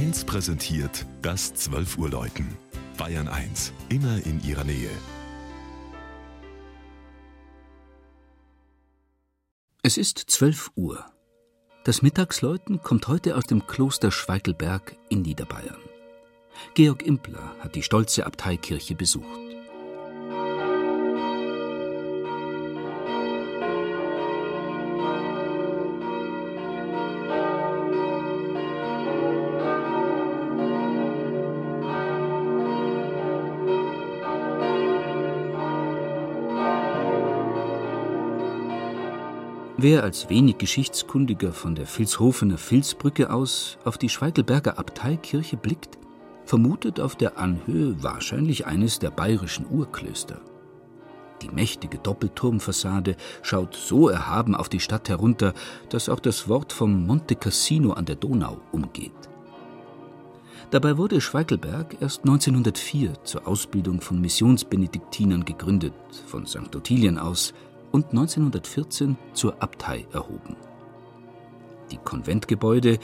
1 präsentiert das 12 Uhr Läuten. Bayern 1, immer in ihrer Nähe. Es ist 12 Uhr. Das Mittagsläuten kommt heute aus dem Kloster Schweigelberg in Niederbayern. Georg Impler hat die stolze Abteikirche besucht. Wer als wenig Geschichtskundiger von der Vilshofener Vilsbrücke aus auf die Schweigelberger Abteikirche blickt, vermutet auf der Anhöhe wahrscheinlich eines der bayerischen Urklöster. Die mächtige Doppelturmfassade schaut so erhaben auf die Stadt herunter, dass auch das Wort vom Monte Cassino an der Donau umgeht. Dabei wurde Schweigelberg erst 1904 zur Ausbildung von Missionsbenediktinern gegründet, von St. Ottilien aus – und 1914 zur Abtei erhoben. Die Konventgebäude,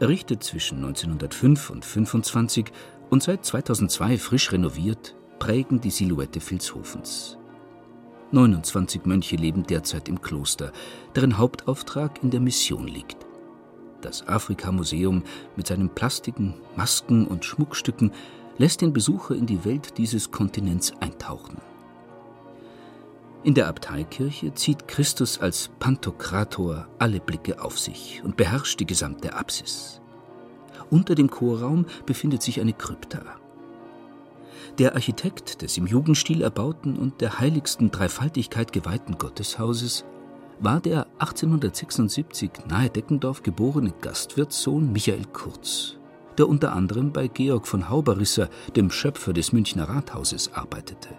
errichtet zwischen 1905 und 25 und seit 2002 frisch renoviert, prägen die Silhouette Vilshofens. 29 Mönche leben derzeit im Kloster, deren Hauptauftrag in der Mission liegt. Das Afrika-Museum mit seinen Plastiken, Masken und Schmuckstücken lässt den Besucher in die Welt dieses Kontinents eintauchen. In der Abteikirche zieht Christus als Pantokrator alle Blicke auf sich und beherrscht die gesamte Apsis. Unter dem Chorraum befindet sich eine Krypta. Der Architekt des im Jugendstil erbauten und der heiligsten Dreifaltigkeit geweihten Gotteshauses war der 1876 nahe Deckendorf geborene Gastwirtssohn Michael Kurz, der unter anderem bei Georg von Hauberrisser, dem Schöpfer des Münchner Rathauses, arbeitete.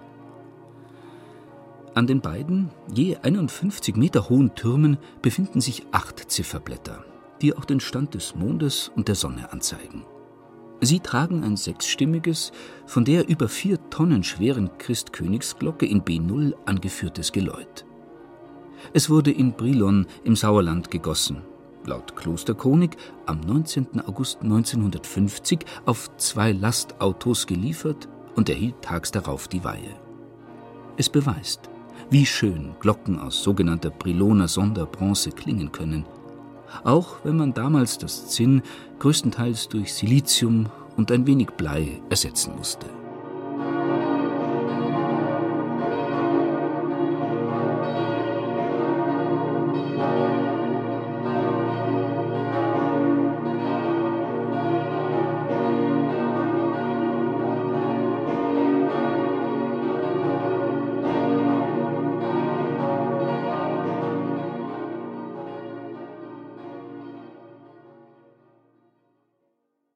An den beiden, je 51 Meter hohen Türmen befinden sich acht Zifferblätter, die auch den Stand des Mondes und der Sonne anzeigen. Sie tragen ein sechsstimmiges, von der über vier Tonnen schweren Christkönigsglocke in B0 angeführtes Geläut. Es wurde in Brilon im Sauerland gegossen, laut Klosterchronik am 19. August 1950 auf zwei Lastautos geliefert und erhielt tags darauf die Weihe. Es beweist, wie schön Glocken aus sogenannter Briloner Sonderbronze klingen können. Auch wenn man damals das Zinn größtenteils durch Silizium und ein wenig Blei ersetzen musste.